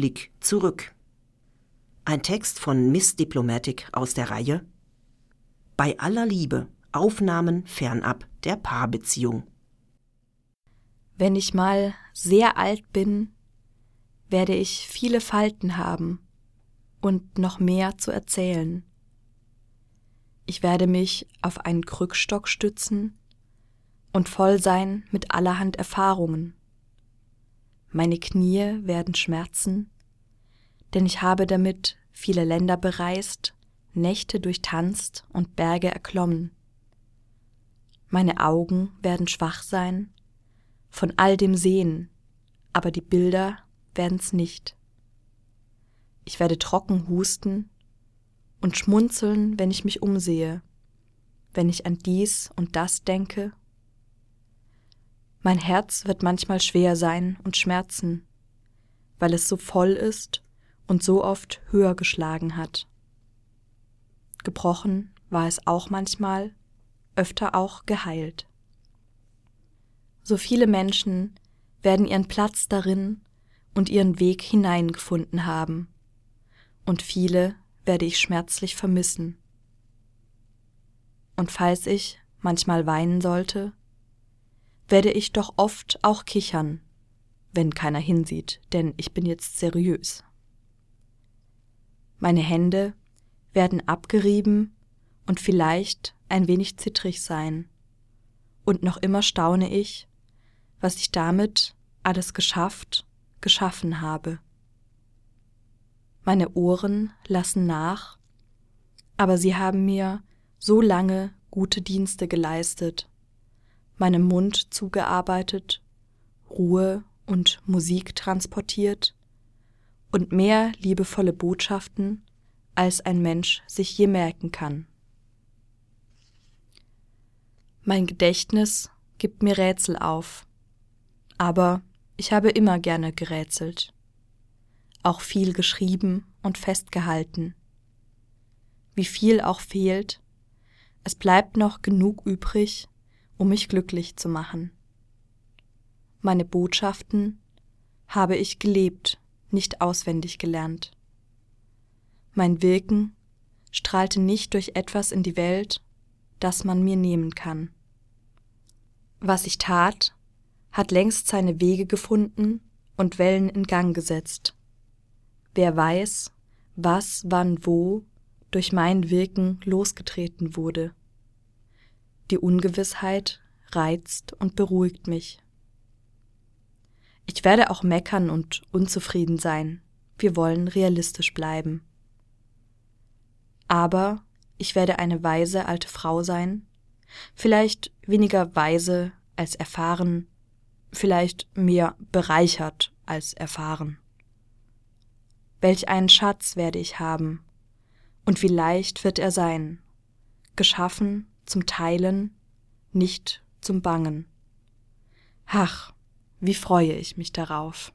Blick zurück. Ein Text von Miss Diplomatic aus der Reihe Bei aller Liebe Aufnahmen fernab der Paarbeziehung. Wenn ich mal sehr alt bin, werde ich viele Falten haben und noch mehr zu erzählen. Ich werde mich auf einen Krückstock stützen und voll sein mit allerhand Erfahrungen. Meine Knie werden schmerzen, denn ich habe damit viele Länder bereist, Nächte durchtanzt und Berge erklommen. Meine Augen werden schwach sein, von all dem Sehen, aber die Bilder werden's nicht. Ich werde trocken husten und schmunzeln, wenn ich mich umsehe, wenn ich an dies und das denke. Mein Herz wird manchmal schwer sein und schmerzen, weil es so voll ist und so oft höher geschlagen hat. Gebrochen war es auch manchmal, öfter auch geheilt. So viele Menschen werden ihren Platz darin und ihren Weg hineingefunden haben, und viele werde ich schmerzlich vermissen. Und falls ich manchmal weinen sollte, werde ich doch oft auch kichern, wenn keiner hinsieht, denn ich bin jetzt seriös. Meine Hände werden abgerieben und vielleicht ein wenig zittrig sein. Und noch immer staune ich, was ich damit alles geschafft, geschaffen habe. Meine Ohren lassen nach, aber sie haben mir so lange gute Dienste geleistet, meinem Mund zugearbeitet, Ruhe und Musik transportiert und mehr liebevolle Botschaften, als ein Mensch sich je merken kann. Mein Gedächtnis gibt mir Rätsel auf, aber ich habe immer gerne gerätselt auch viel geschrieben und festgehalten. Wie viel auch fehlt, es bleibt noch genug übrig, um mich glücklich zu machen. Meine Botschaften habe ich gelebt, nicht auswendig gelernt. Mein Wirken strahlte nicht durch etwas in die Welt, das man mir nehmen kann. Was ich tat, hat längst seine Wege gefunden und Wellen in Gang gesetzt. Wer weiß, was, wann, wo durch mein Wirken losgetreten wurde. Die Ungewissheit reizt und beruhigt mich. Ich werde auch meckern und unzufrieden sein. Wir wollen realistisch bleiben. Aber ich werde eine weise alte Frau sein, vielleicht weniger weise als erfahren, vielleicht mehr bereichert als erfahren. Welch einen Schatz werde ich haben, und wie leicht wird er sein, geschaffen zum Teilen, nicht zum Bangen. Ach, wie freue ich mich darauf.